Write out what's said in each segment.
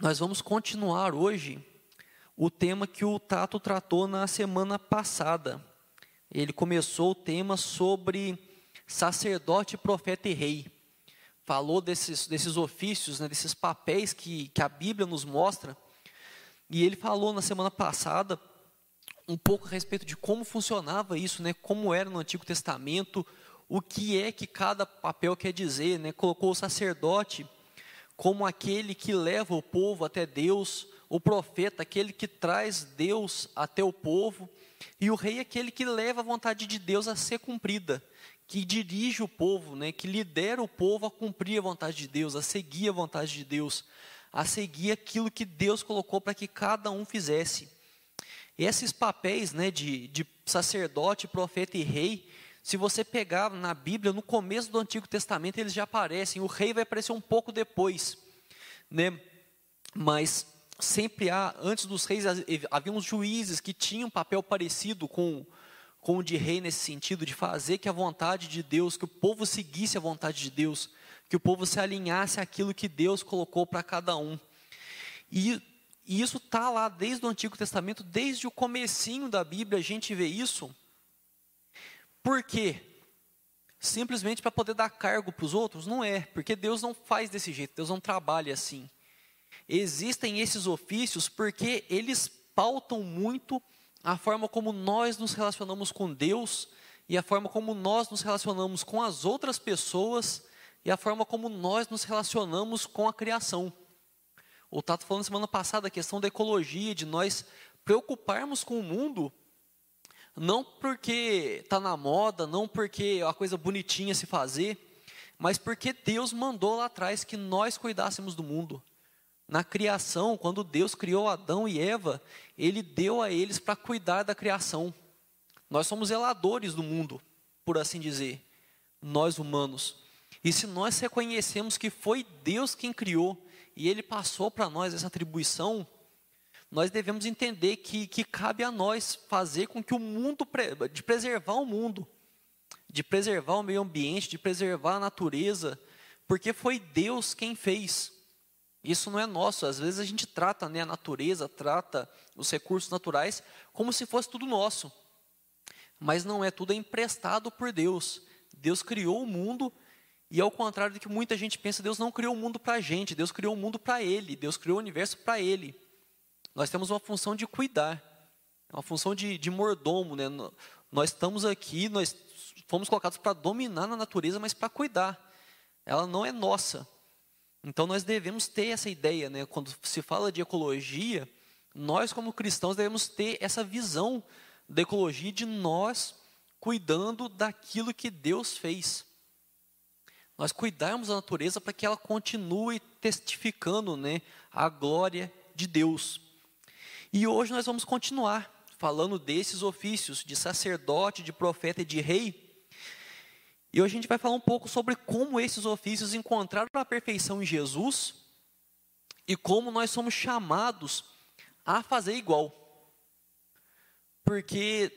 nós vamos continuar hoje o tema que o Tato tratou na semana passada. Ele começou o tema sobre sacerdote, profeta e rei. Falou desses, desses ofícios, né, desses papéis que, que a Bíblia nos mostra. E ele falou na semana passada um pouco a respeito de como funcionava isso, né, como era no Antigo Testamento, o que é que cada papel quer dizer. Né, colocou o sacerdote como aquele que leva o povo até Deus, o profeta, aquele que traz Deus até o povo, e o rei, aquele que leva a vontade de Deus a ser cumprida que dirige o povo, né, que lidera o povo a cumprir a vontade de Deus, a seguir a vontade de Deus, a seguir aquilo que Deus colocou para que cada um fizesse. E esses papéis né, de, de sacerdote, profeta e rei, se você pegar na Bíblia, no começo do Antigo Testamento, eles já aparecem. O rei vai aparecer um pouco depois. Né? Mas sempre há, antes dos reis, havia uns juízes que tinham um papel parecido com com o de rei nesse sentido, de fazer que a vontade de Deus, que o povo seguisse a vontade de Deus, que o povo se alinhasse àquilo que Deus colocou para cada um. E, e isso está lá desde o Antigo Testamento, desde o comecinho da Bíblia a gente vê isso. Por quê? Simplesmente para poder dar cargo para os outros? Não é, porque Deus não faz desse jeito, Deus não trabalha assim. Existem esses ofícios porque eles pautam muito a forma como nós nos relacionamos com Deus e a forma como nós nos relacionamos com as outras pessoas e a forma como nós nos relacionamos com a criação. O Tato falando semana passada a questão da ecologia, de nós preocuparmos com o mundo, não porque está na moda, não porque é uma coisa bonitinha se fazer, mas porque Deus mandou lá atrás que nós cuidássemos do mundo. Na criação, quando Deus criou Adão e Eva, Ele deu a eles para cuidar da criação. Nós somos zeladores do mundo, por assim dizer, nós humanos. E se nós reconhecemos que foi Deus quem criou e Ele passou para nós essa atribuição, nós devemos entender que, que cabe a nós fazer com que o mundo, de preservar o mundo, de preservar o meio ambiente, de preservar a natureza, porque foi Deus quem fez. Isso não é nosso. Às vezes a gente trata né, a natureza, trata os recursos naturais como se fosse tudo nosso. Mas não é, tudo é emprestado por Deus. Deus criou o mundo e ao contrário do que muita gente pensa, Deus não criou o mundo para a gente, Deus criou o mundo para Ele, Deus criou o universo para Ele. Nós temos uma função de cuidar, uma função de, de mordomo. Né? Nós estamos aqui, nós fomos colocados para dominar na natureza, mas para cuidar. Ela não é nossa. Então nós devemos ter essa ideia, né? Quando se fala de ecologia, nós como cristãos devemos ter essa visão da ecologia de nós cuidando daquilo que Deus fez. Nós cuidarmos da natureza para que ela continue testificando, né, a glória de Deus. E hoje nós vamos continuar falando desses ofícios de sacerdote, de profeta e de rei e hoje a gente vai falar um pouco sobre como esses ofícios encontraram a perfeição em Jesus e como nós somos chamados a fazer igual. Porque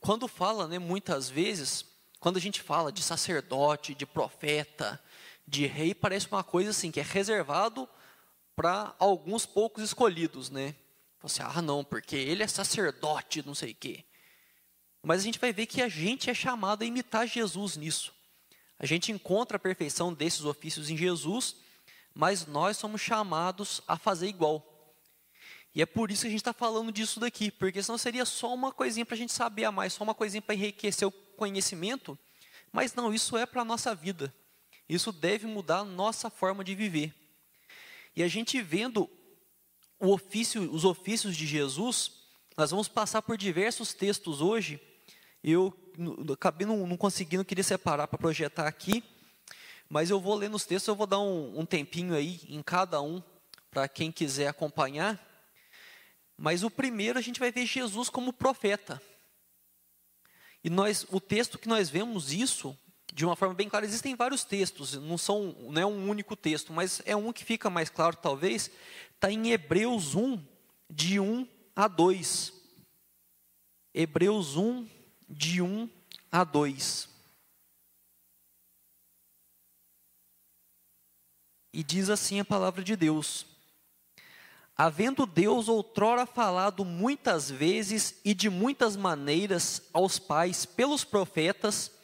quando fala, né, muitas vezes, quando a gente fala de sacerdote, de profeta, de rei, parece uma coisa assim que é reservado para alguns poucos escolhidos, né? Você, ah, não, porque ele é sacerdote, não sei o quê. Mas a gente vai ver que a gente é chamado a imitar Jesus nisso. A gente encontra a perfeição desses ofícios em Jesus, mas nós somos chamados a fazer igual. E é por isso que a gente está falando disso daqui, porque senão seria só uma coisinha para a gente saber a mais, só uma coisinha para enriquecer o conhecimento. Mas não, isso é para a nossa vida. Isso deve mudar a nossa forma de viver. E a gente vendo ofício, os ofícios de Jesus, nós vamos passar por diversos textos hoje eu acabei não, não conseguindo, queria separar para projetar aqui, mas eu vou ler nos textos, eu vou dar um, um tempinho aí em cada um, para quem quiser acompanhar. Mas o primeiro a gente vai ver Jesus como profeta. E nós, o texto que nós vemos isso de uma forma bem clara, existem vários textos, não são, não é um único texto, mas é um que fica mais claro talvez, está em Hebreus 1 de 1 a 2. Hebreus 1 de 1 a 2. E diz assim a palavra de Deus: Havendo Deus outrora falado muitas vezes e de muitas maneiras aos pais pelos profetas,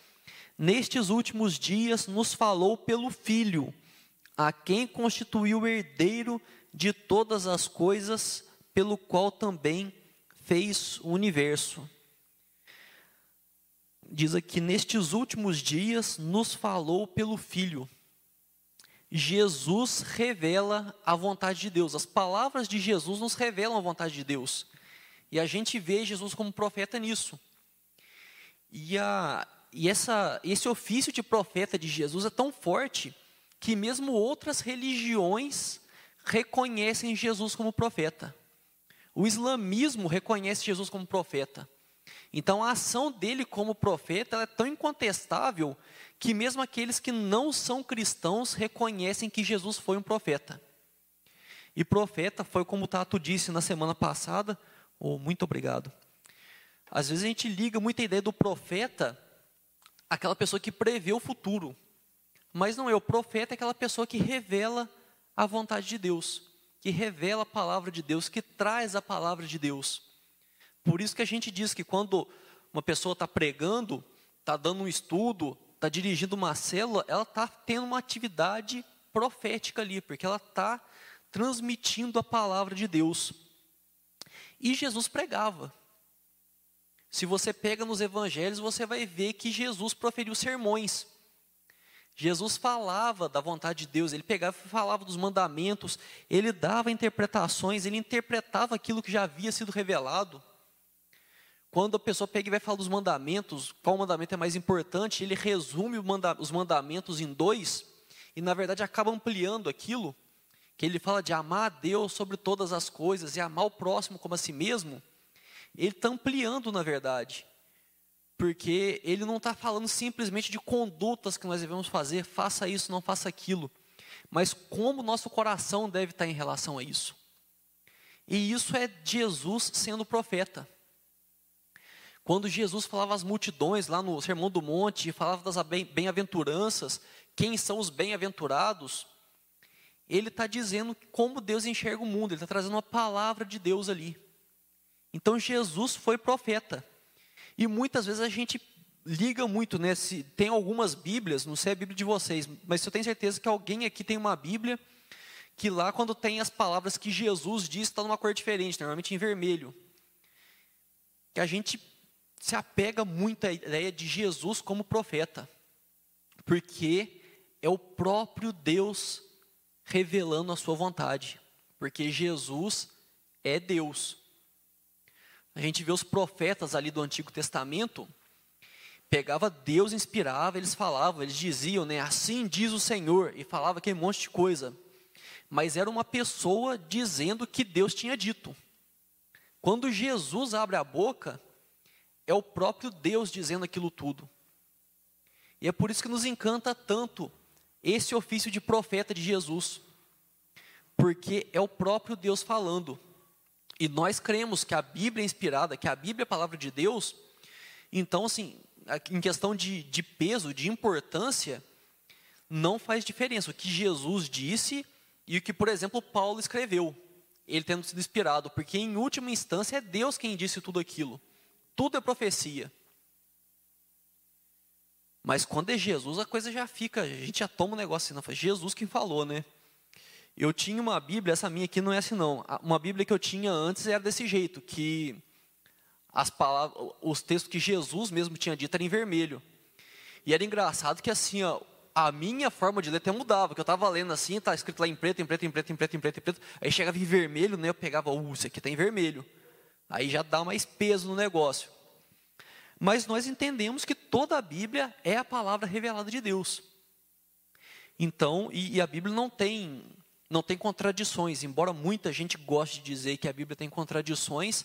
nestes últimos dias nos falou pelo Filho, a quem constituiu herdeiro de todas as coisas, pelo qual também fez o universo. Diz aqui: nestes últimos dias nos falou pelo Filho. Jesus revela a vontade de Deus. As palavras de Jesus nos revelam a vontade de Deus. E a gente vê Jesus como profeta nisso. E, a, e essa, esse ofício de profeta de Jesus é tão forte que mesmo outras religiões reconhecem Jesus como profeta. O islamismo reconhece Jesus como profeta. Então a ação dele como profeta é tão incontestável que mesmo aqueles que não são cristãos reconhecem que Jesus foi um profeta. E profeta foi como o Tato disse na semana passada, oh, muito obrigado. Às vezes a gente liga muita ideia do profeta aquela pessoa que prevê o futuro. Mas não é, o profeta é aquela pessoa que revela a vontade de Deus, que revela a palavra de Deus, que traz a palavra de Deus. Por isso que a gente diz que quando uma pessoa está pregando, está dando um estudo, está dirigindo uma célula, ela está tendo uma atividade profética ali, porque ela está transmitindo a palavra de Deus. E Jesus pregava. Se você pega nos evangelhos, você vai ver que Jesus proferiu sermões. Jesus falava da vontade de Deus, ele pegava e falava dos mandamentos, ele dava interpretações, ele interpretava aquilo que já havia sido revelado. Quando a pessoa pega e vai falar dos mandamentos, qual mandamento é mais importante, ele resume os mandamentos em dois, e na verdade acaba ampliando aquilo, que ele fala de amar a Deus sobre todas as coisas e amar o próximo como a si mesmo, ele está ampliando na verdade, porque ele não está falando simplesmente de condutas que nós devemos fazer, faça isso, não faça aquilo, mas como nosso coração deve estar em relação a isso. E isso é Jesus sendo profeta. Quando Jesus falava às multidões lá no Sermão do Monte, falava das bem-aventuranças, quem são os bem-aventurados, ele está dizendo como Deus enxerga o mundo, ele está trazendo uma palavra de Deus ali. Então Jesus foi profeta. E muitas vezes a gente liga muito, né? Se tem algumas Bíblias, não sei a Bíblia de vocês, mas eu tenho certeza que alguém aqui tem uma Bíblia que lá quando tem as palavras que Jesus diz, está numa cor diferente, normalmente em vermelho. Que a gente se apega muito à ideia de Jesus como profeta, porque é o próprio Deus revelando a sua vontade, porque Jesus é Deus. A gente vê os profetas ali do Antigo Testamento, pegava Deus, inspirava, eles falavam, eles diziam, né, assim diz o Senhor, e falava aquele monte de coisa. Mas era uma pessoa dizendo que Deus tinha dito. Quando Jesus abre a boca, é o próprio Deus dizendo aquilo tudo. E é por isso que nos encanta tanto esse ofício de profeta de Jesus, porque é o próprio Deus falando. E nós cremos que a Bíblia é inspirada, que a Bíblia é a palavra de Deus. Então, assim, em questão de, de peso, de importância, não faz diferença o que Jesus disse e o que, por exemplo, Paulo escreveu, ele tendo sido inspirado, porque em última instância é Deus quem disse tudo aquilo. Tudo é profecia. Mas quando é Jesus, a coisa já fica, a gente já toma um negócio assim, não, foi Jesus quem falou, né? Eu tinha uma Bíblia, essa minha aqui não é assim não. Uma Bíblia que eu tinha antes era desse jeito, que as palavras, os textos que Jesus mesmo tinha dito eram em vermelho. E era engraçado que assim, ó, a minha forma de ler até mudava, que eu estava lendo assim, tá escrito lá em preto, em preto, em preto, em preto, em preto, em preto, aí chegava em vermelho, né, eu pegava, uh, isso aqui está em vermelho. Aí já dá mais peso no negócio. Mas nós entendemos que toda a Bíblia é a palavra revelada de Deus. Então, e, e a Bíblia não tem não tem contradições, embora muita gente goste de dizer que a Bíblia tem contradições,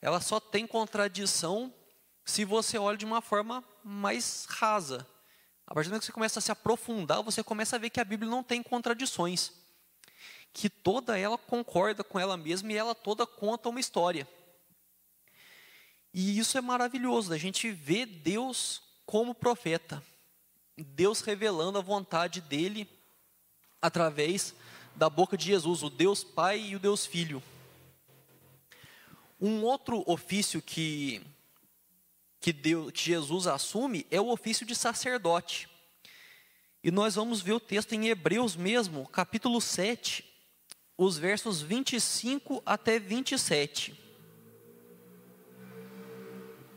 ela só tem contradição se você olha de uma forma mais rasa. A partir do momento que você começa a se aprofundar, você começa a ver que a Bíblia não tem contradições. Que toda ela concorda com ela mesma e ela toda conta uma história. E isso é maravilhoso, a gente vê Deus como profeta, Deus revelando a vontade dele através da boca de Jesus, o Deus Pai e o Deus Filho. Um outro ofício que, que, Deus, que Jesus assume é o ofício de sacerdote. E nós vamos ver o texto em Hebreus mesmo, capítulo 7, os versos 25 até 27.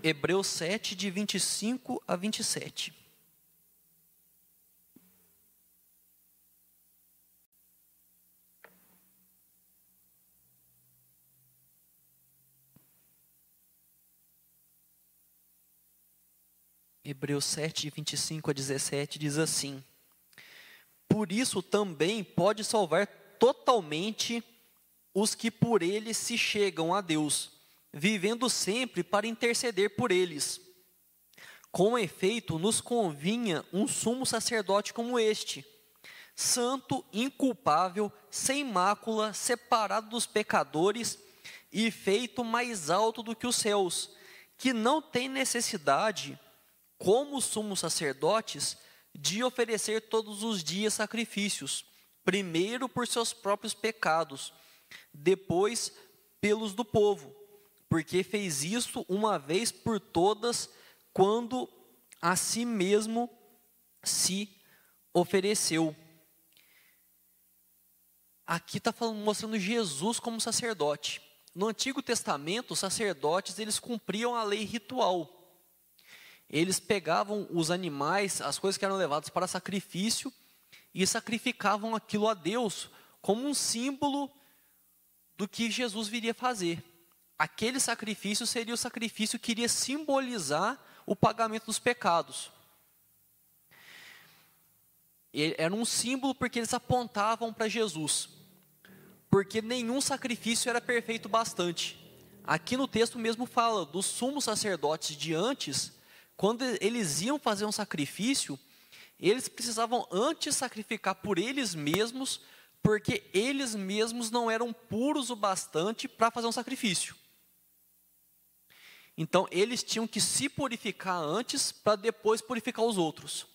Hebreus 7, de 25 a 27. Hebreus 7, 25 a 17 diz assim: Por isso também pode salvar totalmente os que por ele se chegam a Deus, vivendo sempre para interceder por eles. Com efeito, nos convinha um sumo sacerdote como este, santo, inculpável, sem mácula, separado dos pecadores e feito mais alto do que os céus, que não tem necessidade como sumos sacerdotes, de oferecer todos os dias sacrifícios, primeiro por seus próprios pecados, depois pelos do povo, porque fez isso uma vez por todas, quando a si mesmo se ofereceu. Aqui está mostrando Jesus como sacerdote. No Antigo Testamento, os sacerdotes eles cumpriam a lei ritual eles pegavam os animais, as coisas que eram levadas para sacrifício, e sacrificavam aquilo a Deus como um símbolo do que Jesus viria fazer. Aquele sacrifício seria o sacrifício que iria simbolizar o pagamento dos pecados. Era um símbolo porque eles apontavam para Jesus. Porque nenhum sacrifício era perfeito bastante. Aqui no texto mesmo fala dos sumos sacerdotes de antes, quando eles iam fazer um sacrifício, eles precisavam antes sacrificar por eles mesmos, porque eles mesmos não eram puros o bastante para fazer um sacrifício. Então, eles tinham que se purificar antes para depois purificar os outros.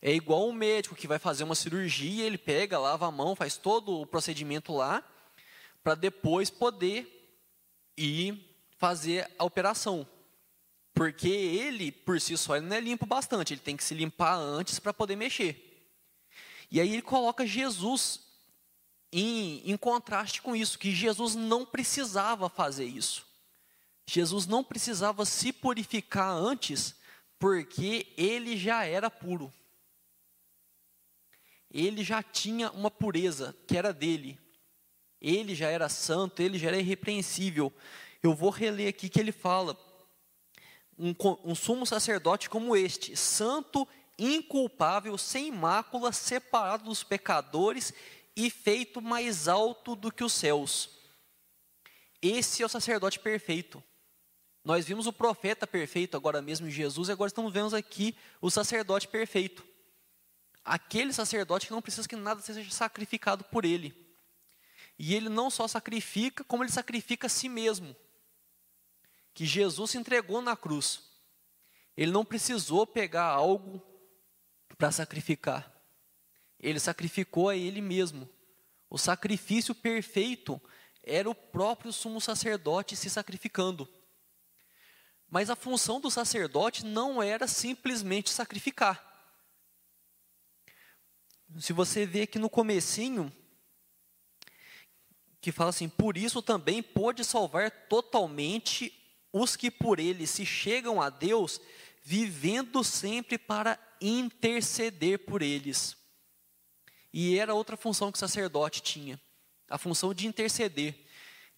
É igual um médico que vai fazer uma cirurgia, ele pega, lava a mão, faz todo o procedimento lá, para depois poder ir fazer a operação. Porque ele, por si só, ele não é limpo bastante, ele tem que se limpar antes para poder mexer. E aí ele coloca Jesus em, em contraste com isso, que Jesus não precisava fazer isso. Jesus não precisava se purificar antes, porque ele já era puro. Ele já tinha uma pureza que era dele. Ele já era santo, ele já era irrepreensível. Eu vou reler aqui que ele fala: um, um sumo sacerdote como este, santo, inculpável, sem mácula, separado dos pecadores e feito mais alto do que os céus. Esse é o sacerdote perfeito. Nós vimos o profeta perfeito agora mesmo, Jesus, e agora estamos vendo aqui o sacerdote perfeito. Aquele sacerdote que não precisa que nada seja sacrificado por ele. E ele não só sacrifica, como ele sacrifica a si mesmo que Jesus entregou na cruz. Ele não precisou pegar algo para sacrificar. Ele sacrificou a ele mesmo. O sacrifício perfeito era o próprio sumo sacerdote se sacrificando. Mas a função do sacerdote não era simplesmente sacrificar. Se você vê aqui no comecinho, que fala assim, por isso também pôde salvar totalmente os que por ele se chegam a Deus, vivendo sempre para interceder por eles. E era outra função que o sacerdote tinha, a função de interceder,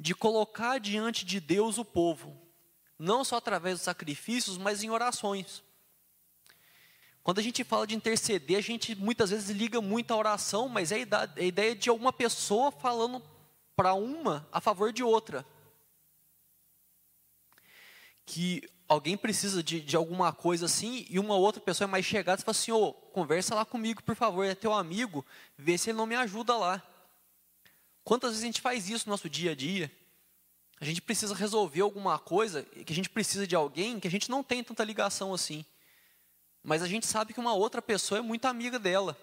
de colocar diante de Deus o povo, não só através dos sacrifícios, mas em orações. Quando a gente fala de interceder, a gente muitas vezes liga muito a oração, mas é a ideia de alguma pessoa falando para uma a favor de outra que alguém precisa de, de alguma coisa assim e uma outra pessoa é mais chegada e fala assim, ô, oh, conversa lá comigo, por favor, é teu amigo, vê se ele não me ajuda lá. Quantas vezes a gente faz isso no nosso dia a dia? A gente precisa resolver alguma coisa, que a gente precisa de alguém que a gente não tem tanta ligação assim. Mas a gente sabe que uma outra pessoa é muito amiga dela.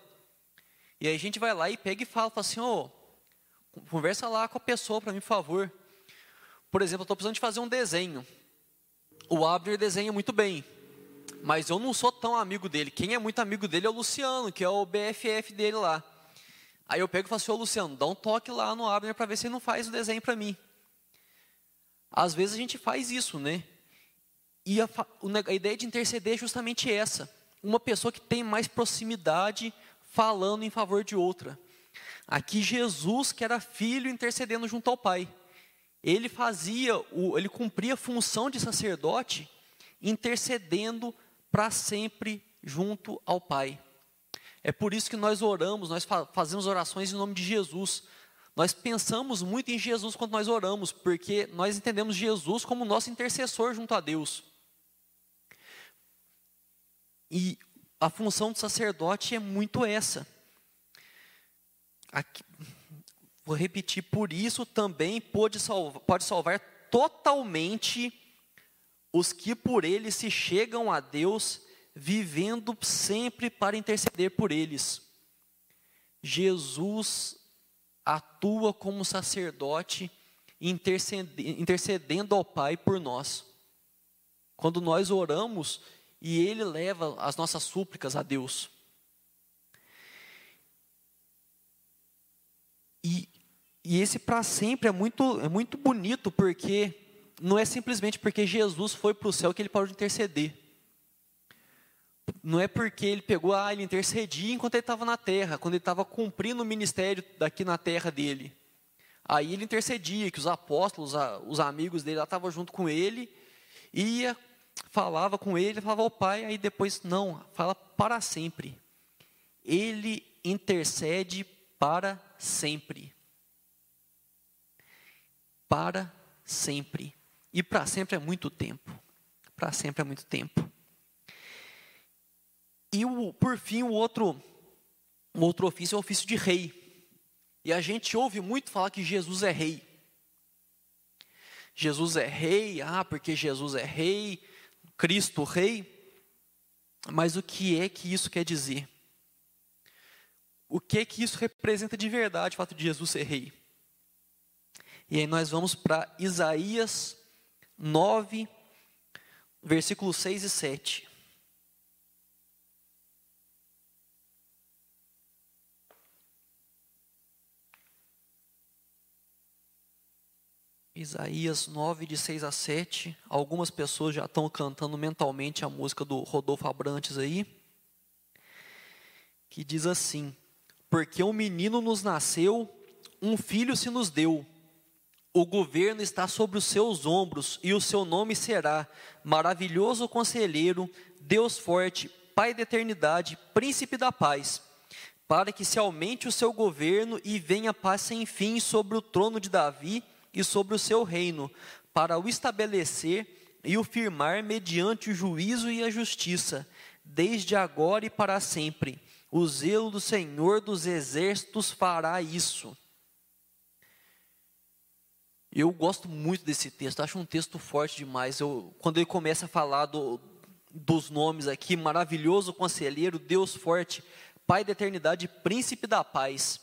E aí a gente vai lá e pega e fala, fala assim, ô, oh, conversa lá com a pessoa para mim, por favor. Por exemplo, eu estou precisando de fazer um desenho. O Abner desenha muito bem, mas eu não sou tão amigo dele. Quem é muito amigo dele é o Luciano, que é o BFF dele lá. Aí eu pego e falo assim, ô Luciano, dá um toque lá no Abner para ver se ele não faz o desenho para mim. Às vezes a gente faz isso, né? E a, a ideia de interceder é justamente essa. Uma pessoa que tem mais proximidade falando em favor de outra. Aqui Jesus, que era filho, intercedendo junto ao Pai. Ele fazia, o, ele cumpria a função de sacerdote, intercedendo para sempre junto ao Pai. É por isso que nós oramos, nós fazemos orações em nome de Jesus. Nós pensamos muito em Jesus quando nós oramos, porque nós entendemos Jesus como nosso intercessor junto a Deus. E a função do sacerdote é muito essa. Aqui, vou repetir, por isso também pode salvar, pode salvar totalmente os que por ele se chegam a Deus, vivendo sempre para interceder por eles. Jesus atua como sacerdote, intercedendo ao Pai por nós. Quando nós oramos e Ele leva as nossas súplicas a Deus. E, e esse para sempre é muito, é muito bonito, porque não é simplesmente porque Jesus foi para o céu que ele pode interceder. Não é porque ele pegou, ah, ele intercedia enquanto ele estava na terra, quando ele estava cumprindo o ministério daqui na terra dele. Aí ele intercedia, que os apóstolos, os amigos dele lá estavam junto com ele, ia, falava com ele, falava ao pai, aí depois, não, fala para sempre. Ele intercede para sempre. Para sempre. E para sempre é muito tempo. Para sempre é muito tempo. E o, por fim, o outro, o outro ofício é o ofício de rei. E a gente ouve muito falar que Jesus é rei. Jesus é rei, ah, porque Jesus é rei, Cristo rei. Mas o que é que isso quer dizer? O que é que isso representa de verdade, o fato de Jesus ser rei? E aí nós vamos para Isaías 9, versículos 6 e 7. Isaías 9, de 6 a 7. Algumas pessoas já estão cantando mentalmente a música do Rodolfo Abrantes aí. Que diz assim: Porque um menino nos nasceu, um filho se nos deu. O governo está sobre os seus ombros, e o seu nome será Maravilhoso Conselheiro, Deus Forte, Pai da Eternidade, Príncipe da Paz. Para que se aumente o seu governo e venha paz sem fim sobre o trono de Davi e sobre o seu reino, para o estabelecer e o firmar mediante o juízo e a justiça, desde agora e para sempre. O zelo do Senhor dos exércitos fará isso. Eu gosto muito desse texto, acho um texto forte demais. Eu, quando ele começa a falar do, dos nomes aqui, maravilhoso conselheiro, Deus forte, Pai da eternidade, príncipe da paz,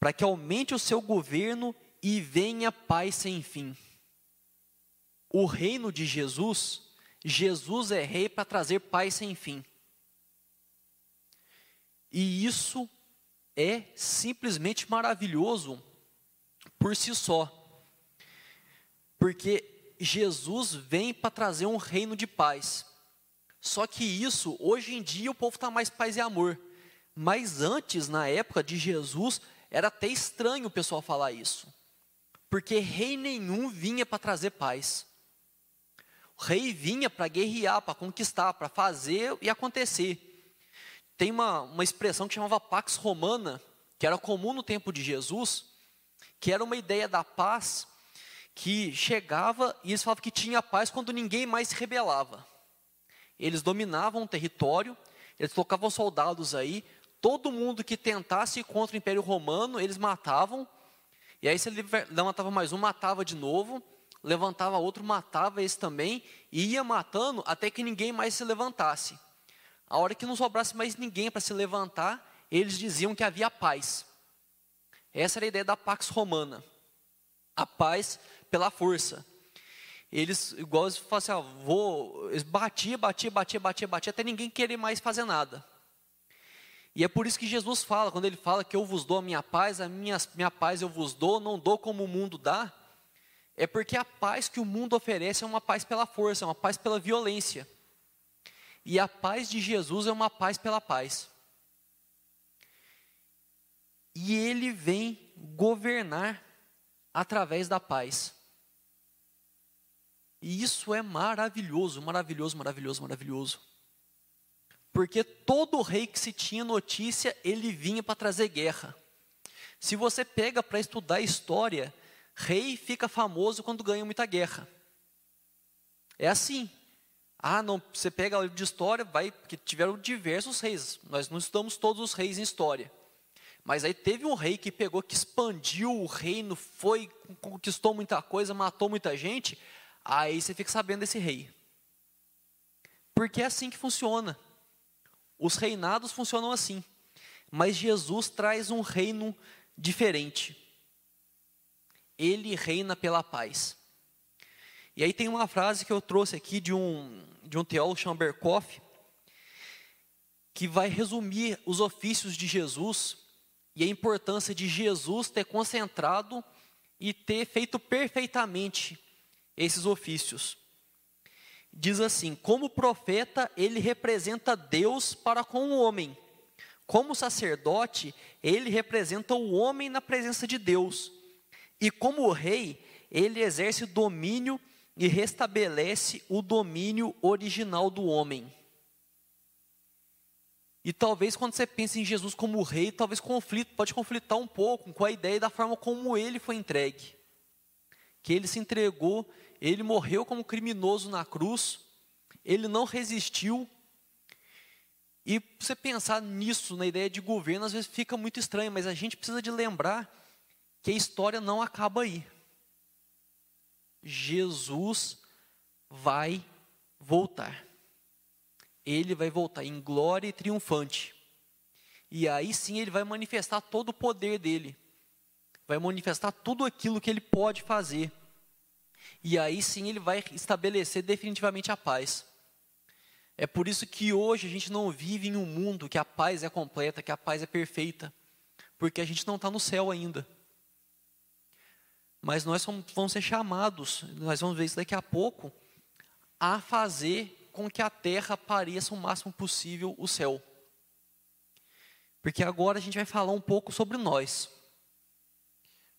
para que aumente o seu governo e venha paz sem fim. O reino de Jesus, Jesus é rei para trazer paz sem fim. E isso é simplesmente maravilhoso por si só. Porque Jesus vem para trazer um reino de paz. Só que isso, hoje em dia, o povo está mais paz e amor. Mas antes, na época de Jesus, era até estranho o pessoal falar isso porque rei nenhum vinha para trazer paz. O rei vinha para guerrear, para conquistar, para fazer e acontecer. Tem uma, uma expressão que chamava Pax Romana, que era comum no tempo de Jesus, que era uma ideia da paz que chegava e eles falavam que tinha paz quando ninguém mais se rebelava. Eles dominavam o território, eles colocavam soldados aí, todo mundo que tentasse ir contra o Império Romano, eles matavam, e aí, se levantava mais um, matava de novo, levantava outro, matava esse também, e ia matando até que ninguém mais se levantasse. A hora que não sobrasse mais ninguém para se levantar, eles diziam que havia paz. Essa era a ideia da Pax Romana. A paz pela força. Eles, igual eles falavam assim, ó, vou, eles batia, batia, batia, batia, batia, até ninguém querer mais fazer nada. E é por isso que Jesus fala, quando ele fala que eu vos dou a minha paz, a minha, minha paz eu vos dou, não dou como o mundo dá, é porque a paz que o mundo oferece é uma paz pela força, é uma paz pela violência. E a paz de Jesus é uma paz pela paz. E ele vem governar através da paz. E isso é maravilhoso, maravilhoso, maravilhoso, maravilhoso. Porque todo rei que se tinha notícia, ele vinha para trazer guerra. Se você pega para estudar história, rei fica famoso quando ganha muita guerra. É assim. Ah, não, você pega o livro de história, vai, porque tiveram diversos reis. Nós não estudamos todos os reis em história. Mas aí teve um rei que pegou, que expandiu o reino, foi, conquistou muita coisa, matou muita gente. Aí você fica sabendo desse rei. Porque é assim que funciona. Os reinados funcionam assim. Mas Jesus traz um reino diferente. Ele reina pela paz. E aí tem uma frase que eu trouxe aqui de um, de um teólogo chamado que vai resumir os ofícios de Jesus e a importância de Jesus ter concentrado e ter feito perfeitamente esses ofícios. Diz assim: como profeta, ele representa Deus para com o homem. Como sacerdote, ele representa o homem na presença de Deus. E como rei, ele exerce domínio e restabelece o domínio original do homem. E talvez quando você pensa em Jesus como rei, talvez conflito, pode conflitar um pouco com a ideia da forma como ele foi entregue. Que ele se entregou, ele morreu como criminoso na cruz, ele não resistiu. E você pensar nisso, na ideia de governo, às vezes fica muito estranho, mas a gente precisa de lembrar que a história não acaba aí. Jesus vai voltar ele vai voltar em glória e triunfante. E aí sim ele vai manifestar todo o poder dele. Vai manifestar tudo aquilo que ele pode fazer. E aí sim ele vai estabelecer definitivamente a paz. É por isso que hoje a gente não vive em um mundo que a paz é completa, que a paz é perfeita. Porque a gente não está no céu ainda. Mas nós vamos ser chamados, nós vamos ver isso daqui a pouco, a fazer com que a terra pareça o máximo possível o céu. Porque agora a gente vai falar um pouco sobre nós.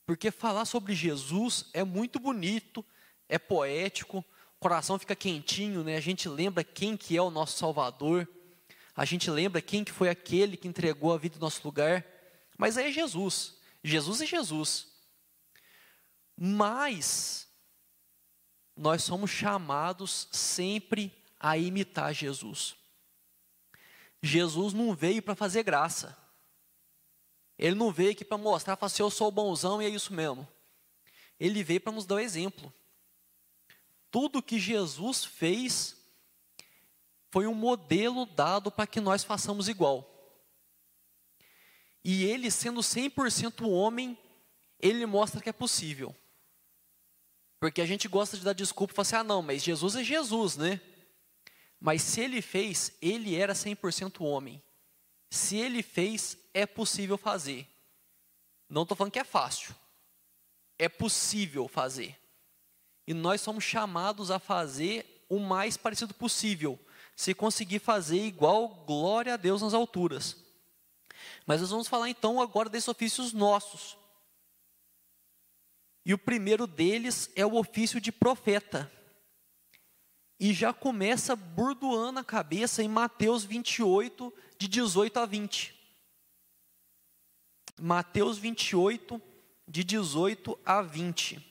Porque falar sobre Jesus é muito bonito, é poético, o coração fica quentinho, né? A gente lembra quem que é o nosso Salvador. A gente lembra quem que foi aquele que entregou a vida no nosso lugar. Mas aí é Jesus. Jesus é Jesus. Mas nós somos chamados sempre a imitar Jesus. Jesus não veio para fazer graça. Ele não veio aqui para mostrar, falar assim, eu sou bonzão e é isso mesmo. Ele veio para nos dar o exemplo. Tudo que Jesus fez foi um modelo dado para que nós façamos igual. E ele, sendo 100% homem, ele mostra que é possível. Porque a gente gosta de dar desculpa e falar assim: ah, não, mas Jesus é Jesus, né? Mas se ele fez, ele era 100% homem. Se ele fez, é possível fazer. Não estou falando que é fácil. É possível fazer. E nós somos chamados a fazer o mais parecido possível. Se conseguir fazer igual, glória a Deus nas alturas. Mas nós vamos falar então agora desses ofícios nossos. E o primeiro deles é o ofício de profeta e já começa burdoando a cabeça em Mateus 28, de 18 a 20. Mateus 28, de 18 a 20.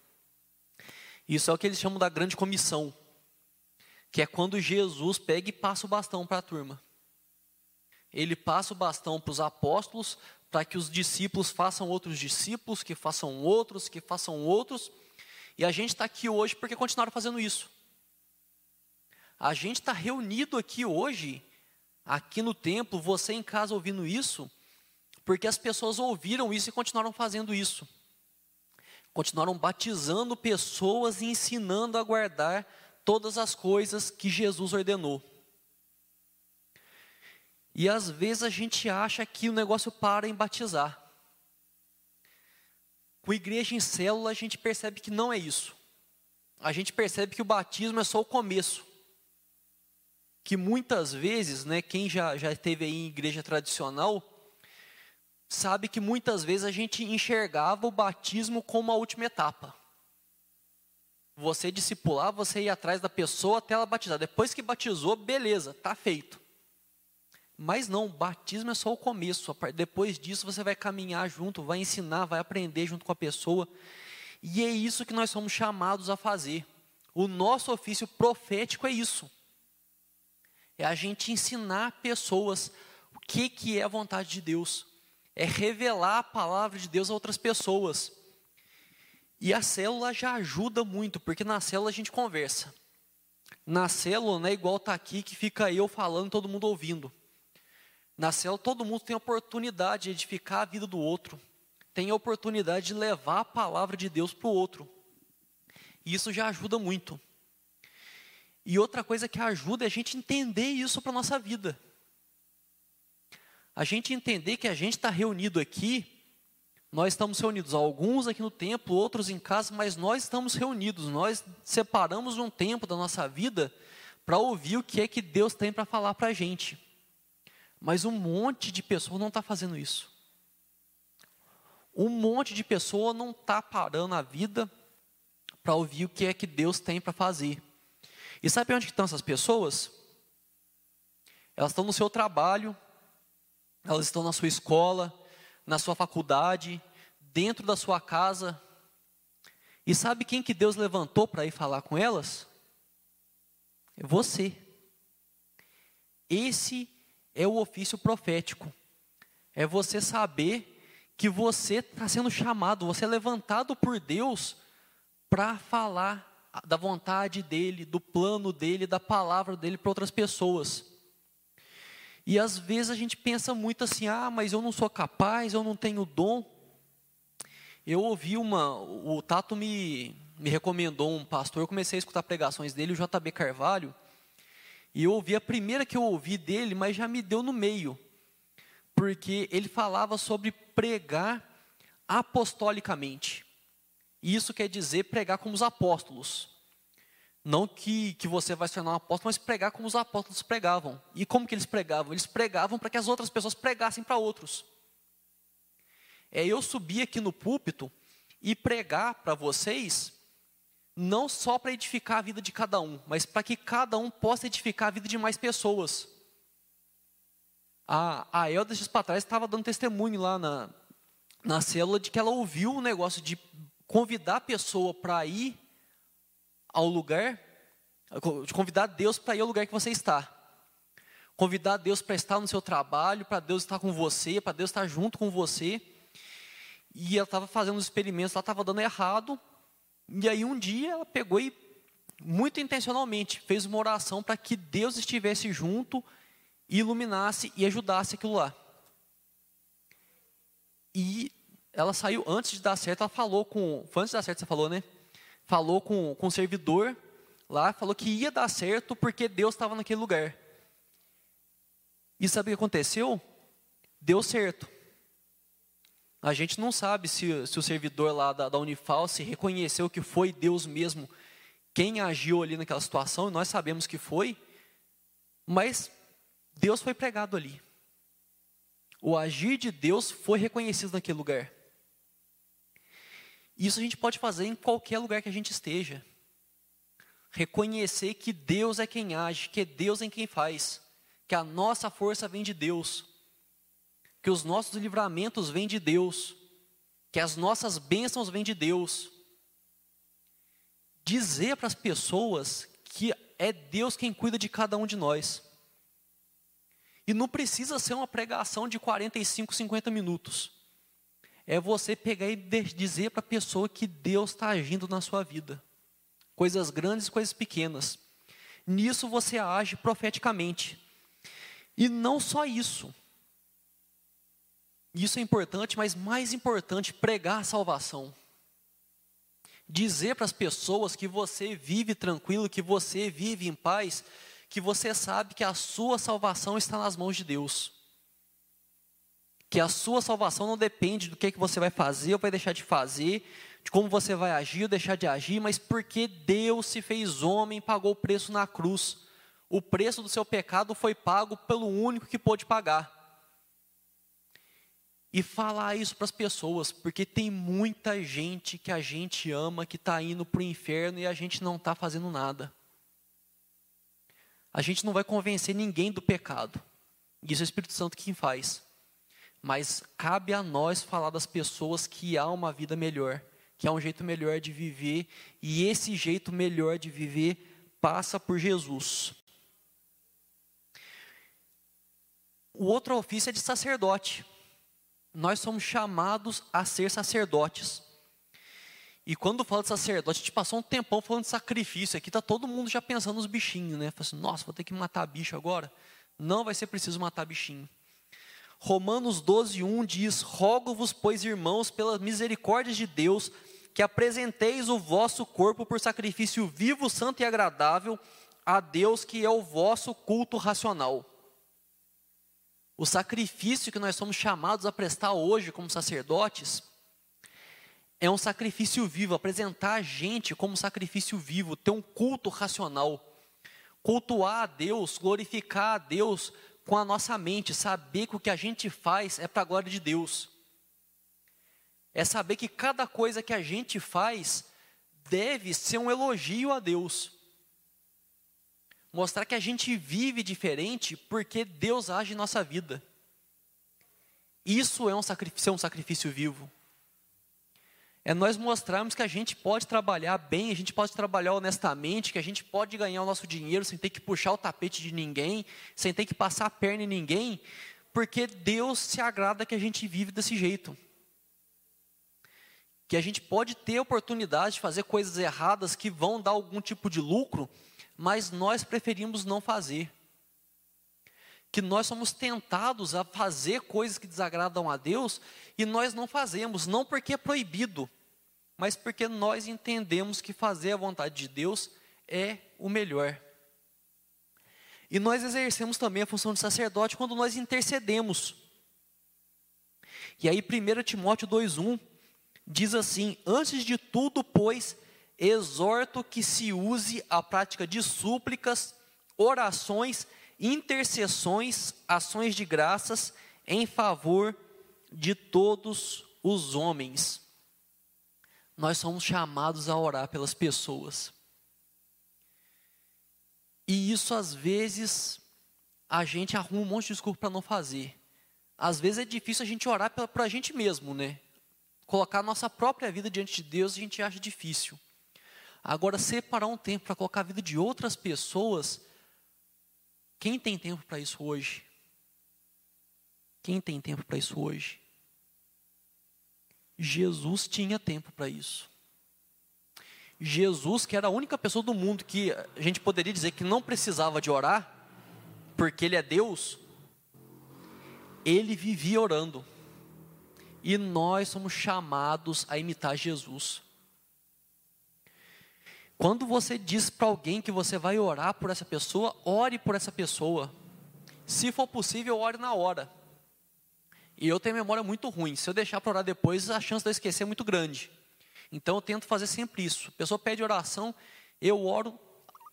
Isso é o que eles chamam da grande comissão, que é quando Jesus pega e passa o bastão para a turma. Ele passa o bastão para os apóstolos, para que os discípulos façam outros discípulos, que façam outros, que façam outros. E a gente está aqui hoje porque continuaram fazendo isso. A gente está reunido aqui hoje, aqui no templo, você em casa ouvindo isso, porque as pessoas ouviram isso e continuaram fazendo isso. Continuaram batizando pessoas e ensinando a guardar todas as coisas que Jesus ordenou. E às vezes a gente acha que o negócio para em batizar. Com igreja em célula, a gente percebe que não é isso. A gente percebe que o batismo é só o começo. Que muitas vezes, né, quem já, já esteve em igreja tradicional, sabe que muitas vezes a gente enxergava o batismo como a última etapa. Você discipular, você ir atrás da pessoa até ela batizar. Depois que batizou, beleza, está feito. Mas não, batismo é só o começo. Depois disso você vai caminhar junto, vai ensinar, vai aprender junto com a pessoa. E é isso que nós somos chamados a fazer. O nosso ofício profético é isso. É a gente ensinar pessoas o que, que é a vontade de Deus. É revelar a palavra de Deus a outras pessoas. E a célula já ajuda muito, porque na célula a gente conversa. Na célula não é igual tá aqui que fica eu falando todo mundo ouvindo. Na célula, todo mundo tem a oportunidade de edificar a vida do outro, tem a oportunidade de levar a palavra de Deus para o outro. E isso já ajuda muito. E outra coisa que ajuda é a gente entender isso para a nossa vida. A gente entender que a gente está reunido aqui, nós estamos reunidos, alguns aqui no templo, outros em casa, mas nós estamos reunidos, nós separamos um tempo da nossa vida para ouvir o que é que Deus tem para falar para a gente. Mas um monte de pessoa não está fazendo isso. Um monte de pessoa não está parando a vida para ouvir o que é que Deus tem para fazer. E sabe onde estão essas pessoas? Elas estão no seu trabalho, elas estão na sua escola, na sua faculdade, dentro da sua casa. E sabe quem que Deus levantou para ir falar com elas? É você. Esse é o ofício profético. É você saber que você está sendo chamado, você é levantado por Deus para falar da vontade dele, do plano dele, da palavra dele para outras pessoas. E às vezes a gente pensa muito assim: ah, mas eu não sou capaz, eu não tenho dom. Eu ouvi uma, o Tato me, me recomendou um pastor, eu comecei a escutar pregações dele, o JB Carvalho, e eu ouvi a primeira que eu ouvi dele, mas já me deu no meio. Porque ele falava sobre pregar apostolicamente. E isso quer dizer pregar como os apóstolos. Não que, que você vai se tornar um apóstolo, mas pregar como os apóstolos pregavam. E como que eles pregavam? Eles pregavam para que as outras pessoas pregassem para outros. É eu subir aqui no púlpito e pregar para vocês não só para edificar a vida de cada um, mas para que cada um possa edificar a vida de mais pessoas. A, a Elda dias para trás estava dando testemunho lá na, na célula de que ela ouviu o negócio de convidar a pessoa para ir ao lugar, convidar Deus para ir ao lugar que você está. Convidar Deus para estar no seu trabalho, para Deus estar com você, para Deus estar junto com você. E ela estava fazendo os experimentos, ela estava dando errado, e aí um dia ela pegou e, muito intencionalmente, fez uma oração para que Deus estivesse junto, iluminasse e ajudasse aquilo lá. E ela saiu antes de dar certo, ela falou com. Foi antes de dar certo, você falou, né? Falou com, com o servidor lá, falou que ia dar certo porque Deus estava naquele lugar. E sabe o que aconteceu? Deu certo. A gente não sabe se, se o servidor lá da, da Unifal se reconheceu que foi Deus mesmo quem agiu ali naquela situação, e nós sabemos que foi, mas Deus foi pregado ali. O agir de Deus foi reconhecido naquele lugar. Isso a gente pode fazer em qualquer lugar que a gente esteja. reconhecer que Deus é quem age, que é Deus em quem faz, que a nossa força vem de Deus, que os nossos livramentos vêm de Deus, que as nossas bênçãos vêm de Deus. Dizer para as pessoas que é Deus quem cuida de cada um de nós. E não precisa ser uma pregação de 45, 50 minutos. É você pegar e dizer para a pessoa que Deus está agindo na sua vida. Coisas grandes, coisas pequenas. Nisso você age profeticamente. E não só isso. Isso é importante, mas mais importante, pregar a salvação. Dizer para as pessoas que você vive tranquilo, que você vive em paz, que você sabe que a sua salvação está nas mãos de Deus. Que a sua salvação não depende do que, que você vai fazer ou vai deixar de fazer, de como você vai agir ou deixar de agir, mas porque Deus se fez homem, pagou o preço na cruz. O preço do seu pecado foi pago pelo único que pôde pagar e falar isso para as pessoas, porque tem muita gente que a gente ama que está indo para o inferno e a gente não está fazendo nada. A gente não vai convencer ninguém do pecado, isso é o Espírito Santo quem faz. Mas cabe a nós falar das pessoas que há uma vida melhor, que há um jeito melhor de viver, e esse jeito melhor de viver passa por Jesus. O outro ofício é de sacerdote nós somos chamados a ser sacerdotes. E quando fala de sacerdote, a gente passou um tempão falando de sacrifício. Aqui está todo mundo já pensando nos bichinhos, né? Fala assim, nossa, vou ter que matar bicho agora. Não vai ser preciso matar bichinho. Romanos 12, 1 diz: Rogo-vos, pois, irmãos, pelas misericórdias de Deus, que apresenteis o vosso corpo por sacrifício vivo, santo e agradável a Deus, que é o vosso culto racional. O sacrifício que nós somos chamados a prestar hoje como sacerdotes é um sacrifício vivo, apresentar a gente como sacrifício vivo, ter um culto racional, cultuar a Deus, glorificar a Deus com a nossa mente, saber que o que a gente faz é para a glória de Deus. É saber que cada coisa que a gente faz deve ser um elogio a Deus mostrar que a gente vive diferente porque Deus age em nossa vida. Isso é um sacrifício, um sacrifício vivo. É nós mostrarmos que a gente pode trabalhar bem, a gente pode trabalhar honestamente, que a gente pode ganhar o nosso dinheiro sem ter que puxar o tapete de ninguém, sem ter que passar a perna em ninguém, porque Deus se agrada que a gente vive desse jeito. Que a gente pode ter oportunidade de fazer coisas erradas que vão dar algum tipo de lucro, mas nós preferimos não fazer. Que nós somos tentados a fazer coisas que desagradam a Deus e nós não fazemos, não porque é proibido, mas porque nós entendemos que fazer a vontade de Deus é o melhor. E nós exercemos também a função de sacerdote quando nós intercedemos. E aí 1 Timóteo 2,1 diz assim: Antes de tudo, pois, exorto que se use a prática de súplicas, orações, intercessões, ações de graças em favor de todos os homens. Nós somos chamados a orar pelas pessoas. E isso às vezes a gente arruma um monte de desculpa para não fazer. Às vezes é difícil a gente orar para a gente mesmo, né? Colocar a nossa própria vida diante de Deus a gente acha difícil. Agora, separar um tempo para colocar a vida de outras pessoas, quem tem tempo para isso hoje? Quem tem tempo para isso hoje? Jesus tinha tempo para isso. Jesus, que era a única pessoa do mundo que a gente poderia dizer que não precisava de orar, porque Ele é Deus, ele vivia orando. E nós somos chamados a imitar Jesus. Quando você diz para alguém que você vai orar por essa pessoa, ore por essa pessoa. Se for possível, ore na hora. E eu tenho memória muito ruim. Se eu deixar para orar depois, a chance de eu esquecer é muito grande. Então eu tento fazer sempre isso. A pessoa pede oração, eu oro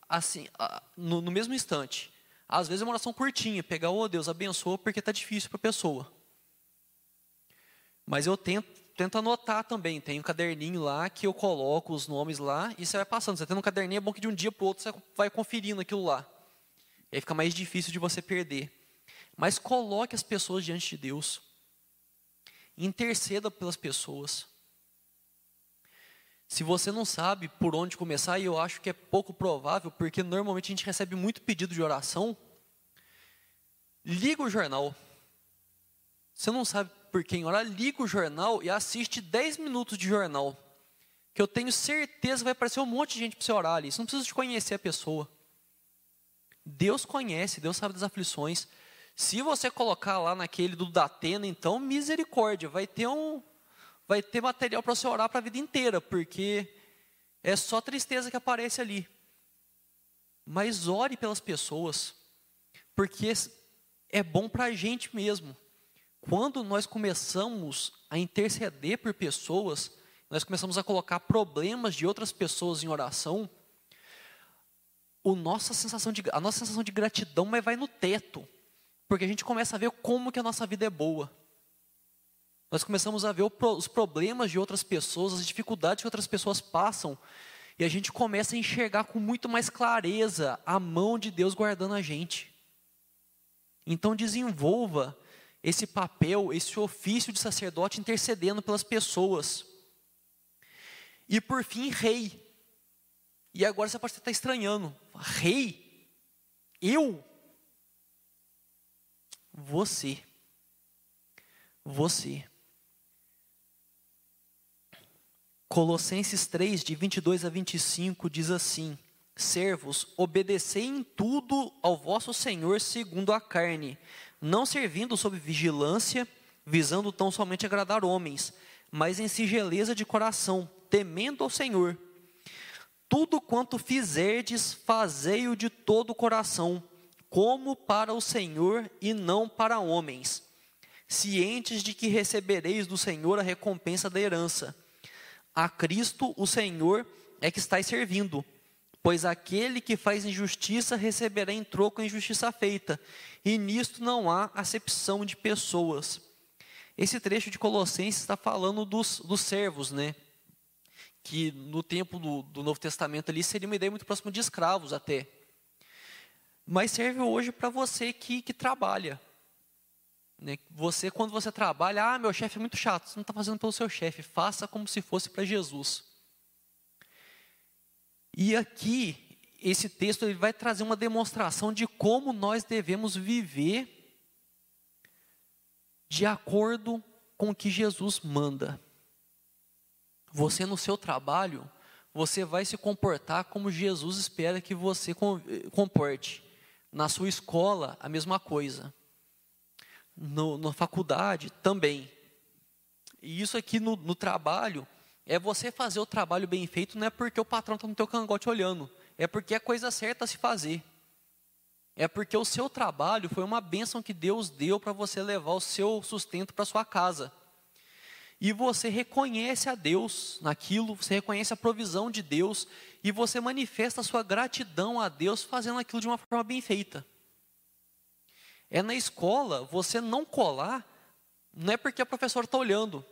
assim, no, mesmo instante. Às vezes é uma oração curtinha, pegar, oh Deus, abençoa, porque está difícil para a pessoa. Mas eu tento tenta anotar também. Tem um caderninho lá que eu coloco os nomes lá e você vai passando. Você tendo um caderninho é bom que de um dia para o outro você vai conferindo aquilo lá. E aí fica mais difícil de você perder. Mas coloque as pessoas diante de Deus. Interceda pelas pessoas. Se você não sabe por onde começar, e eu acho que é pouco provável, porque normalmente a gente recebe muito pedido de oração, liga o jornal. Você não sabe por quem orar, liga o jornal e assiste 10 minutos de jornal. Que eu tenho certeza vai aparecer um monte de gente para você orar ali. Você não precisa de conhecer a pessoa. Deus conhece, Deus sabe das aflições. Se você colocar lá naquele do Datena, então, misericórdia, vai ter um, vai ter material para você orar para a vida inteira, porque é só tristeza que aparece ali. Mas ore pelas pessoas, porque é bom para a gente mesmo. Quando nós começamos a interceder por pessoas, nós começamos a colocar problemas de outras pessoas em oração, o nossa sensação de, a nossa sensação de gratidão vai no teto, porque a gente começa a ver como que a nossa vida é boa. Nós começamos a ver os problemas de outras pessoas, as dificuldades que outras pessoas passam, e a gente começa a enxergar com muito mais clareza a mão de Deus guardando a gente. Então desenvolva esse papel, esse ofício de sacerdote intercedendo pelas pessoas. E por fim, rei. E agora você pode estar estranhando. Rei? Eu? Você. Você. Colossenses 3, de 22 a 25, diz assim: Servos, obedecei em tudo ao vosso Senhor segundo a carne, não servindo sob vigilância, visando tão somente agradar homens, mas em singeleza de coração, temendo ao Senhor. Tudo quanto fizerdes, fazei-o de todo o coração, como para o Senhor e não para homens, cientes de que recebereis do Senhor a recompensa da herança a Cristo, o Senhor, é que estáis servindo. Pois aquele que faz injustiça receberá em troco a injustiça feita, e nisto não há acepção de pessoas. Esse trecho de Colossenses está falando dos, dos servos, né? Que no tempo do, do Novo Testamento ali seria uma ideia muito próxima de escravos até. Mas serve hoje para você que, que trabalha. Né? Você, quando você trabalha, ah, meu chefe é muito chato. Você não está fazendo pelo seu chefe. Faça como se fosse para Jesus. E aqui, esse texto ele vai trazer uma demonstração de como nós devemos viver de acordo com o que Jesus manda. Você no seu trabalho, você vai se comportar como Jesus espera que você comporte. Na sua escola, a mesma coisa no, na faculdade também. E isso aqui no, no trabalho é você fazer o trabalho bem feito, não é porque o patrão está no teu cangote olhando, é porque é coisa certa a se fazer. É porque o seu trabalho foi uma bênção que Deus deu para você levar o seu sustento para sua casa. E você reconhece a Deus naquilo, você reconhece a provisão de Deus e você manifesta a sua gratidão a Deus fazendo aquilo de uma forma bem feita. É na escola, você não colar, não é porque a professora está olhando,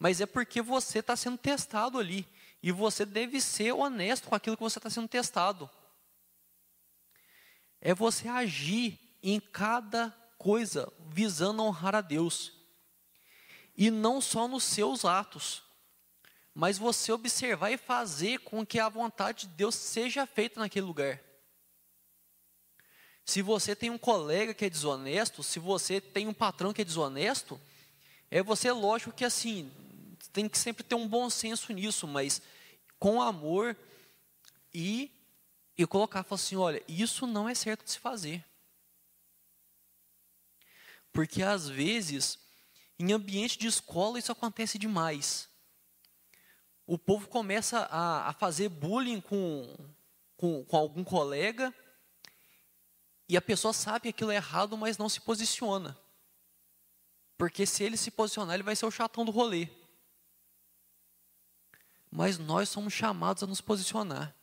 mas é porque você está sendo testado ali. E você deve ser honesto com aquilo que você está sendo testado. É você agir em cada coisa visando honrar a Deus. E não só nos seus atos, mas você observar e fazer com que a vontade de Deus seja feita naquele lugar. Se você tem um colega que é desonesto, se você tem um patrão que é desonesto, é você, lógico que assim, tem que sempre ter um bom senso nisso, mas com amor e, e colocar, falar assim, olha, isso não é certo de se fazer. Porque às vezes, em ambiente de escola, isso acontece demais. O povo começa a, a fazer bullying com, com, com algum colega, e a pessoa sabe que aquilo é errado, mas não se posiciona. Porque se ele se posicionar, ele vai ser o chatão do rolê. Mas nós somos chamados a nos posicionar.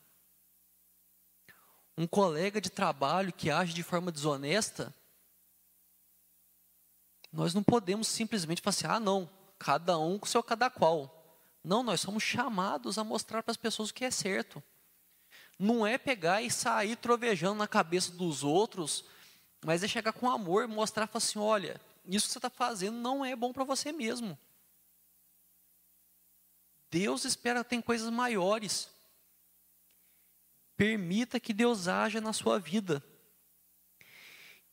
Um colega de trabalho que age de forma desonesta, nós não podemos simplesmente falar assim: ah, não, cada um com o seu cada qual. Não, nós somos chamados a mostrar para as pessoas o que é certo. Não é pegar e sair trovejando na cabeça dos outros, mas é chegar com amor e mostrar falar assim: olha, isso que você está fazendo não é bom para você mesmo. Deus espera, tem coisas maiores. Permita que Deus haja na sua vida.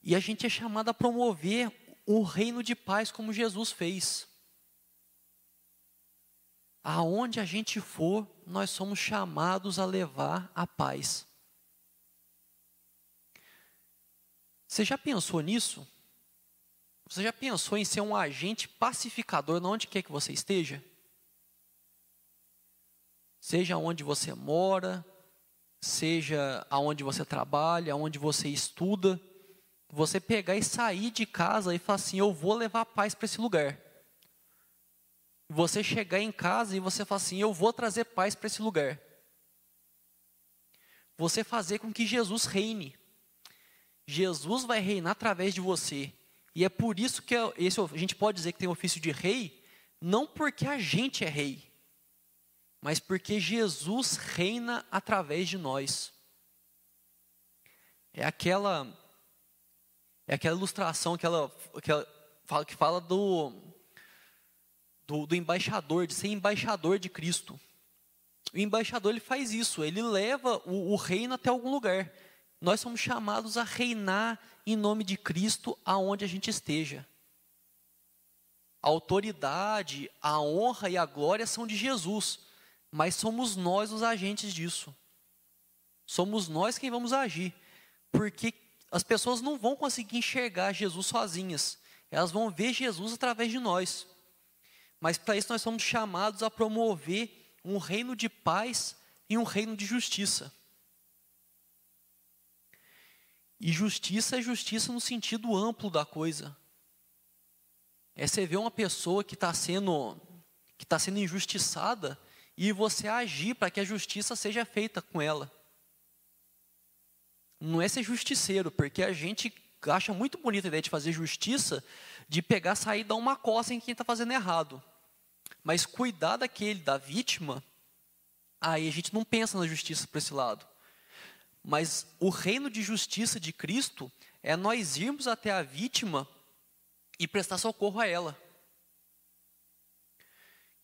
E a gente é chamado a promover o reino de paz como Jesus fez. Aonde a gente for, nós somos chamados a levar a paz. Você já pensou nisso? Você já pensou em ser um agente pacificador onde quer que você esteja? Seja onde você mora, seja aonde você trabalha, aonde você estuda, você pegar e sair de casa e falar assim: eu vou levar paz para esse lugar. Você chegar em casa e você falar assim: eu vou trazer paz para esse lugar. Você fazer com que Jesus reine. Jesus vai reinar através de você. E é por isso que esse, a gente pode dizer que tem ofício de rei, não porque a gente é rei, mas porque Jesus reina através de nós. É aquela é aquela ilustração aquela, aquela fala, que fala do do, do embaixador, de ser embaixador de Cristo. O embaixador ele faz isso, ele leva o, o reino até algum lugar. Nós somos chamados a reinar em nome de Cristo aonde a gente esteja. A autoridade, a honra e a glória são de Jesus, mas somos nós os agentes disso. Somos nós quem vamos agir, porque as pessoas não vão conseguir enxergar Jesus sozinhas, elas vão ver Jesus através de nós. Mas para isso nós somos chamados a promover um reino de paz e um reino de justiça. E justiça é justiça no sentido amplo da coisa. É você ver uma pessoa que está sendo que está sendo injustiçada e você agir para que a justiça seja feita com ela. Não é ser justiceiro, porque a gente acha muito bonita a ideia de fazer justiça, de pegar, sair e dar uma coça em quem está fazendo errado. Mas cuidar daquele, da vítima, aí a gente não pensa na justiça para esse lado. Mas o reino de justiça de Cristo é nós irmos até a vítima e prestar socorro a ela.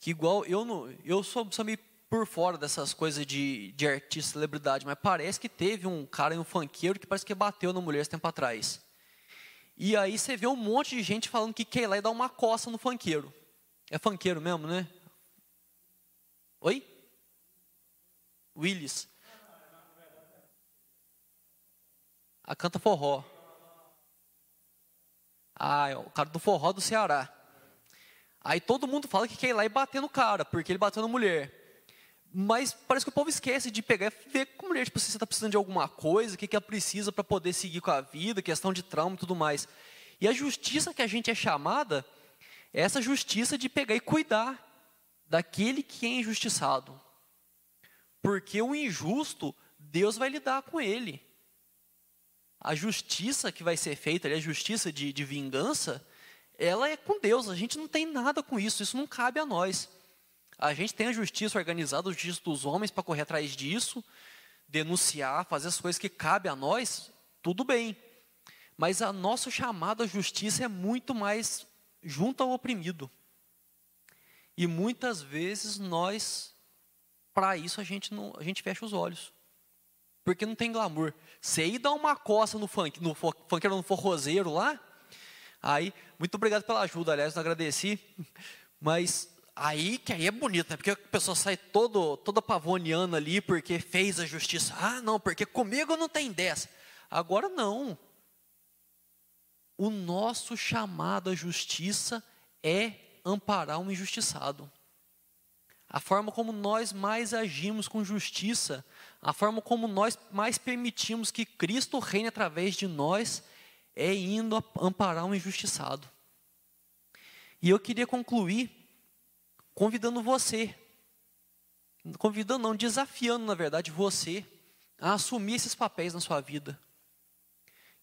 Que igual eu não, eu sou, sou meio por fora dessas coisas de, de artista, celebridade, mas parece que teve um cara um funkeiro que parece que bateu na mulher esse tempo atrás. E aí você vê um monte de gente falando que quer ir lá e dar uma coça no funkeiro. É funkeiro mesmo, né? Oi? Willis. A canta forró. Ah, é o cara do forró do Ceará. Aí todo mundo fala que quer ir lá e bater no cara, porque ele bateu na mulher. Mas parece que o povo esquece de pegar e ver com a mulher, tipo, se você está precisando de alguma coisa, o que, que ela precisa para poder seguir com a vida, questão de trauma e tudo mais. E a justiça que a gente é chamada, é essa justiça de pegar e cuidar daquele que é injustiçado. Porque o injusto, Deus vai lidar com ele. A justiça que vai ser feita, a justiça de, de vingança, ela é com Deus, a gente não tem nada com isso, isso não cabe a nós. A gente tem a justiça organizada, a justiça dos homens para correr atrás disso, denunciar, fazer as coisas que cabe a nós, tudo bem. Mas a nosso chamado à justiça é muito mais junto ao oprimido. E muitas vezes nós, para isso a gente não, a gente fecha os olhos. Porque não tem glamour. Você ir dar uma coça no funk, no funkeiro no forrozeiro lá, aí, muito obrigado pela ajuda, aliás, não agradeci, mas aí que aí é bonito, né? Porque a pessoa sai todo, toda pavoneando ali porque fez a justiça. Ah, não, porque comigo não tem dessa. Agora não. O nosso chamado à justiça é amparar um injustiçado. A forma como nós mais agimos com justiça, a forma como nós mais permitimos que Cristo reine através de nós, é indo amparar um injustiçado. E eu queria concluir convidando você, convidando não, desafiando na verdade você a assumir esses papéis na sua vida.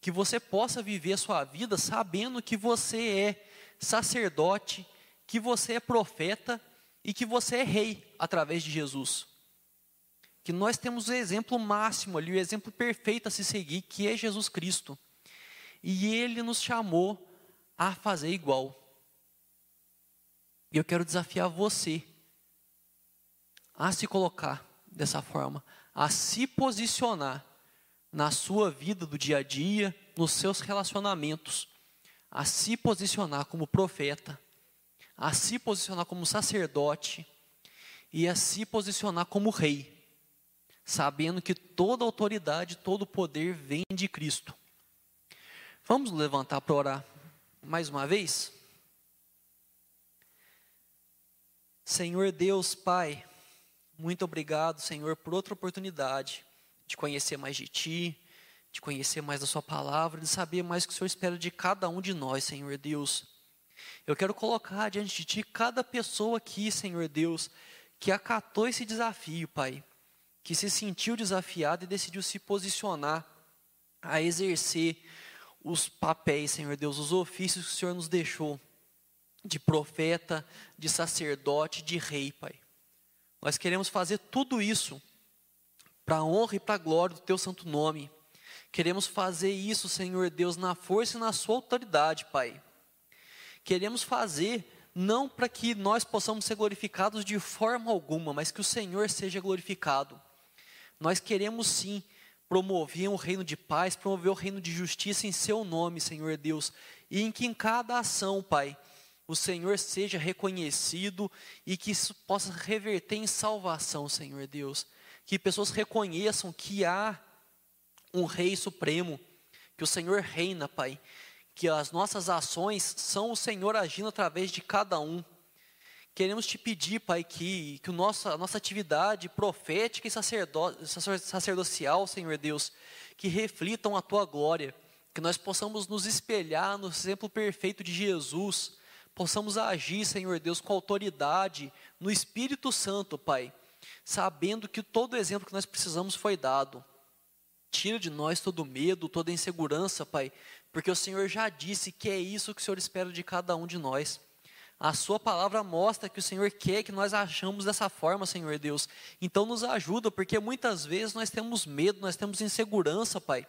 Que você possa viver a sua vida sabendo que você é sacerdote que você é profeta e que você é rei através de Jesus. Que nós temos o exemplo máximo ali, o exemplo perfeito a se seguir, que é Jesus Cristo. E ele nos chamou a fazer igual. E eu quero desafiar você a se colocar dessa forma, a se posicionar na sua vida do dia a dia, nos seus relacionamentos, a se posicionar como profeta, a se posicionar como sacerdote e a se posicionar como rei, sabendo que toda autoridade, todo poder vem de Cristo. Vamos levantar para orar mais uma vez? Senhor Deus, Pai, muito obrigado, Senhor, por outra oportunidade de conhecer mais de Ti, de conhecer mais da Sua palavra, de saber mais o que o Senhor espera de cada um de nós, Senhor Deus. Eu quero colocar diante de Ti cada pessoa aqui, Senhor Deus, que acatou esse desafio, Pai, que se sentiu desafiado e decidiu se posicionar a exercer os papéis, Senhor Deus, os ofícios que o Senhor nos deixou de profeta, de sacerdote, de rei, Pai. Nós queremos fazer tudo isso para a honra e para a glória do Teu santo nome. Queremos fazer isso, Senhor Deus, na força e na Sua autoridade, Pai. Queremos fazer não para que nós possamos ser glorificados de forma alguma, mas que o Senhor seja glorificado. Nós queremos sim promover um reino de paz, promover o reino de justiça em Seu nome, Senhor Deus, e em que em cada ação, Pai, o Senhor seja reconhecido e que isso possa reverter em salvação, Senhor Deus. Que pessoas reconheçam que há um Rei Supremo, que o Senhor reina, Pai. Que as nossas ações são o Senhor agindo através de cada um. Queremos te pedir, Pai, que, que o a nossa atividade profética e sacerdocial, Senhor Deus, que reflitam a tua glória, que nós possamos nos espelhar no exemplo perfeito de Jesus, possamos agir, Senhor Deus, com autoridade no Espírito Santo, Pai, sabendo que todo o exemplo que nós precisamos foi dado. Tira de nós todo medo, toda insegurança, Pai, porque o Senhor já disse que é isso que o Senhor espera de cada um de nós. A Sua palavra mostra que o Senhor quer que nós achamos dessa forma, Senhor Deus. Então nos ajuda, porque muitas vezes nós temos medo, nós temos insegurança, Pai.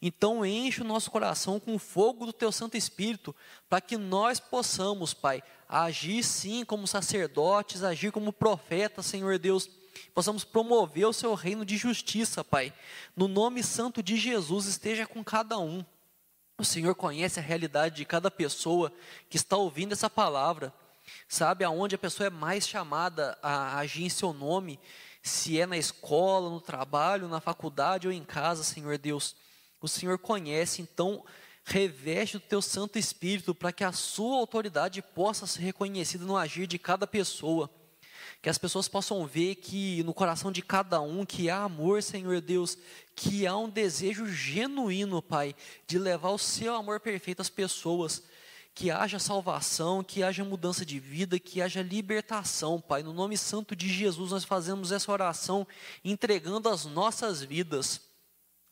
Então enche o nosso coração com o fogo do teu Santo Espírito, para que nós possamos, Pai, agir sim como sacerdotes, agir como profetas, Senhor Deus, possamos promover o seu reino de justiça, Pai. No nome santo de Jesus, esteja com cada um. O Senhor conhece a realidade de cada pessoa que está ouvindo essa palavra, sabe aonde a pessoa é mais chamada a agir em seu nome, se é na escola, no trabalho, na faculdade ou em casa, Senhor Deus o Senhor conhece, então reveste o teu Santo Espírito para que a sua autoridade possa ser reconhecida no agir de cada pessoa. Que as pessoas possam ver que no coração de cada um que há amor, Senhor Deus, que há um desejo genuíno, Pai, de levar o seu amor perfeito às pessoas. Que haja salvação, que haja mudança de vida, que haja libertação, Pai. No nome santo de Jesus, nós fazemos essa oração entregando as nossas vidas.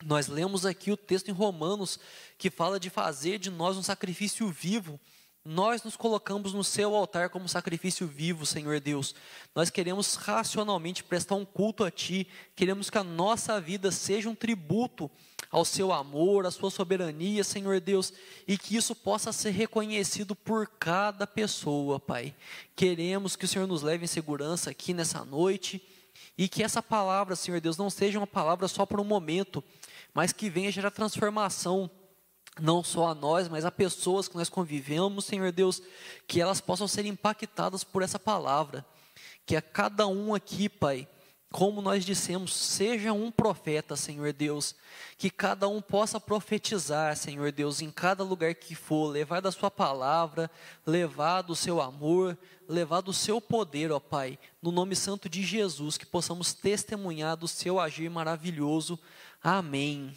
Nós lemos aqui o texto em Romanos que fala de fazer de nós um sacrifício vivo. Nós nos colocamos no seu altar como sacrifício vivo, Senhor Deus. Nós queremos racionalmente prestar um culto a Ti, queremos que a nossa vida seja um tributo ao seu amor, à sua soberania, Senhor Deus, e que isso possa ser reconhecido por cada pessoa, Pai. Queremos que o Senhor nos leve em segurança aqui nessa noite e que essa palavra, Senhor Deus, não seja uma palavra só por um momento, mas que venha gerar transformação, não só a nós, mas a pessoas que nós convivemos, Senhor Deus, que elas possam ser impactadas por essa palavra, que a cada um aqui, Pai, como nós dissemos, seja um profeta, Senhor Deus, que cada um possa profetizar, Senhor Deus, em cada lugar que for, levar da Sua palavra, levar do Seu amor, levar do Seu poder, ó Pai, no nome santo de Jesus, que possamos testemunhar do Seu agir maravilhoso. Amém.